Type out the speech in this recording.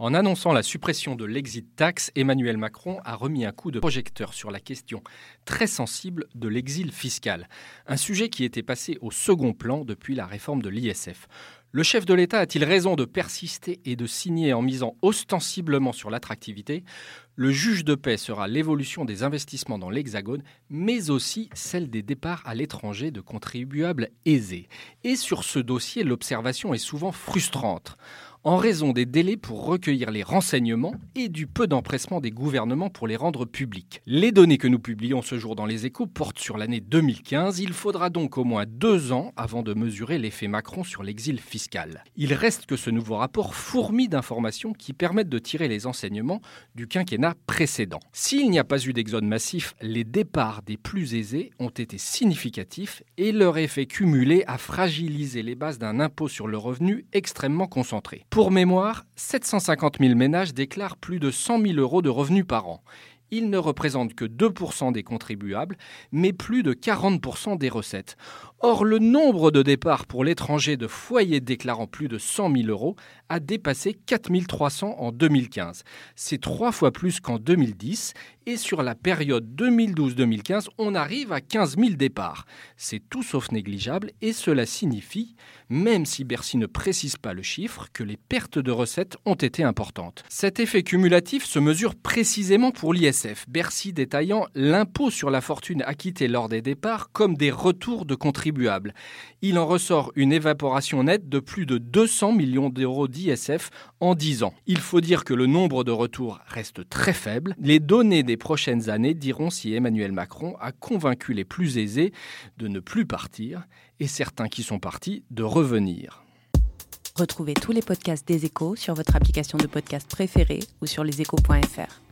En annonçant la suppression de l'exit tax, Emmanuel Macron a remis un coup de projecteur sur la question très sensible de l'exil fiscal, un sujet qui était passé au second plan depuis la réforme de l'ISF. Le chef de l'État a-t-il raison de persister et de signer en misant ostensiblement sur l'attractivité? Le juge de paix sera l'évolution des investissements dans l'Hexagone, mais aussi celle des départs à l'étranger de contribuables aisés. Et sur ce dossier, l'observation est souvent frustrante en raison des délais pour recueillir les renseignements et du peu d'empressement des gouvernements pour les rendre publics. Les données que nous publions ce jour dans les échos portent sur l'année 2015. Il faudra donc au moins deux ans avant de mesurer l'effet Macron sur l'exil fiscal. Il reste que ce nouveau rapport fourmille d'informations qui permettent de tirer les enseignements du quinquennat précédent. S'il n'y a pas eu d'exode massif, les départs des plus aisés ont été significatifs et leur effet cumulé a fragilisé les bases d'un impôt sur le revenu extrêmement concentré. Pour mémoire, 750 000 ménages déclarent plus de 100 000 euros de revenus par an. Ils ne représentent que 2% des contribuables, mais plus de 40% des recettes. Or, le nombre de départs pour l'étranger de foyers déclarant plus de 100 000 euros a dépassé 4 300 en 2015. C'est trois fois plus qu'en 2010 et sur la période 2012-2015, on arrive à 15 000 départs. C'est tout sauf négligeable et cela signifie, même si Bercy ne précise pas le chiffre, que les pertes de recettes ont été importantes. Cet effet cumulatif se mesure précisément pour Bercy détaillant l'impôt sur la fortune acquittée lors des départs comme des retours de contributions il en ressort une évaporation nette de plus de 200 millions d'euros d'ISF en 10 ans. Il faut dire que le nombre de retours reste très faible. Les données des prochaines années diront si Emmanuel Macron a convaincu les plus aisés de ne plus partir et certains qui sont partis de revenir. Retrouvez tous les podcasts des échos sur votre application de podcast préférée ou sur leséchos.fr.